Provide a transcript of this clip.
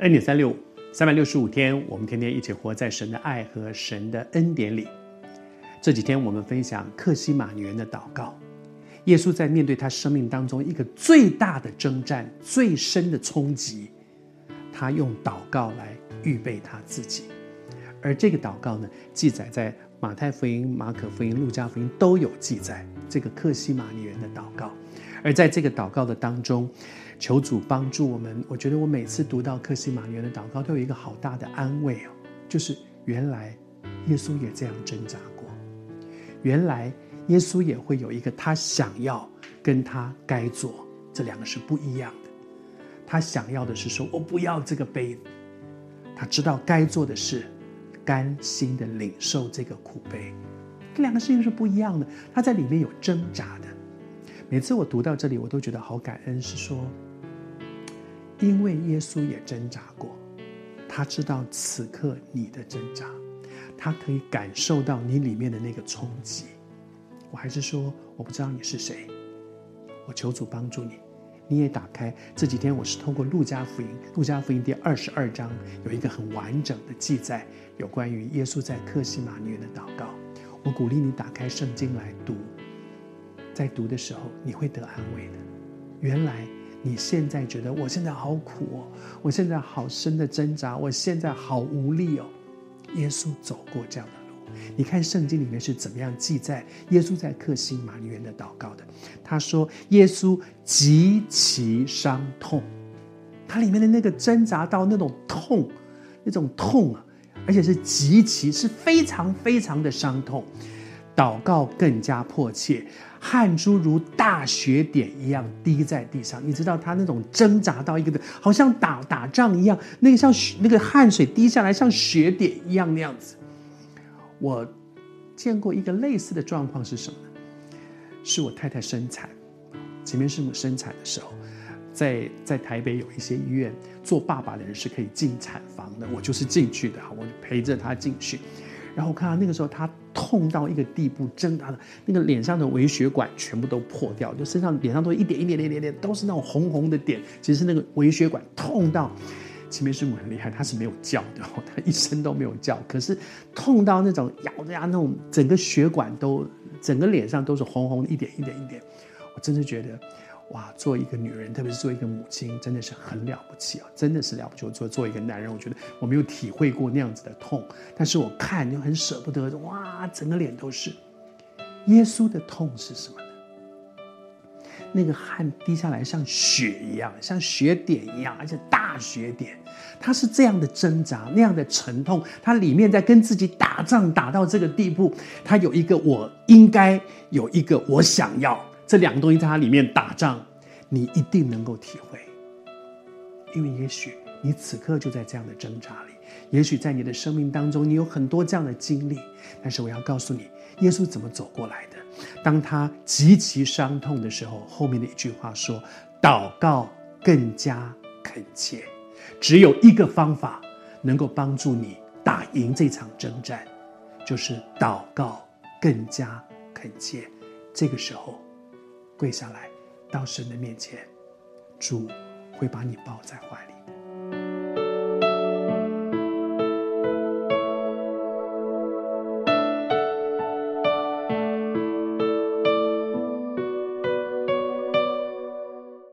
恩典三六五，三百六十五天，我们天天一起活在神的爱和神的恩典里。这几天我们分享克西玛女人的祷告。耶稣在面对他生命当中一个最大的征战、最深的冲击，他用祷告来预备他自己。而这个祷告呢，记载在马太福音、马可福音、路加福音都有记载。这个克西马尼园的祷告，而在这个祷告的当中。求主帮助我们。我觉得我每次读到克西马尼园的祷告，都有一个好大的安慰哦，就是原来耶稣也这样挣扎过，原来耶稣也会有一个他想要跟他该做，这两个是不一样的。他想要的是说，我不要这个杯子，他知道该做的事甘心的领受这个苦悲，这两个事情是不一样的。他在里面有挣扎的。每次我读到这里，我都觉得好感恩，是说。因为耶稣也挣扎过，他知道此刻你的挣扎，他可以感受到你里面的那个冲击。我还是说，我不知道你是谁，我求主帮助你。你也打开这几天，我是通过路加福音，路加福音第二十二章有一个很完整的记载，有关于耶稣在客西马尼园的祷告。我鼓励你打开圣经来读，在读的时候你会得安慰的。原来。你现在觉得我现在好苦哦，我现在好深的挣扎，我现在好无力哦。耶稣走过这样的，你看圣经里面是怎么样记载耶稣在客西马尼园的祷告的？他说耶稣极其伤痛，他里面的那个挣扎到那种痛，那种痛啊，而且是极其是非常非常的伤痛，祷告更加迫切。汗珠如大雪点一样滴在地上，你知道他那种挣扎到一个的，好像打打仗一样，那个像那个汗水滴下来像雪点一样那样子。我见过一个类似的状况是什么呢？是我太太生产，前面是我生产的时候，在在台北有一些医院，做爸爸的人是可以进产房的，我就是进去的，我就陪着她进去。然后我看到那个时候，他痛到一个地步，挣扎的，那个脸上的微血管全部都破掉，就身上脸上都一点一点点点点，都是那种红红的点。其实那个微血管痛到，奇美师母很厉害，她是没有叫的，她一声都没有叫。可是痛到那种咬着牙那种，整个血管都，整个脸上都是红红的，一点一点一点。我真的觉得。哇，做一个女人，特别是做一个母亲，真的是很了不起啊！真的是了不起。我做做一个男人，我觉得我没有体会过那样子的痛，但是我看就很舍不得。哇，整个脸都是。耶稣的痛是什么？那个汗滴下来像血一样，像血点一样，而且大血点。他是这样的挣扎，那样的沉痛，他里面在跟自己打仗，打到这个地步，他有一个我应该，有一个我想要。这两个东西在他里面打仗，你一定能够体会，因为也许你此刻就在这样的挣扎里，也许在你的生命当中，你有很多这样的经历。但是我要告诉你，耶稣怎么走过来的？当他极其伤痛的时候，后面的一句话说：“祷告更加恳切。”只有一个方法能够帮助你打赢这场征战，就是祷告更加恳切。这个时候。跪下来，到神的面前，主会把你抱在怀里。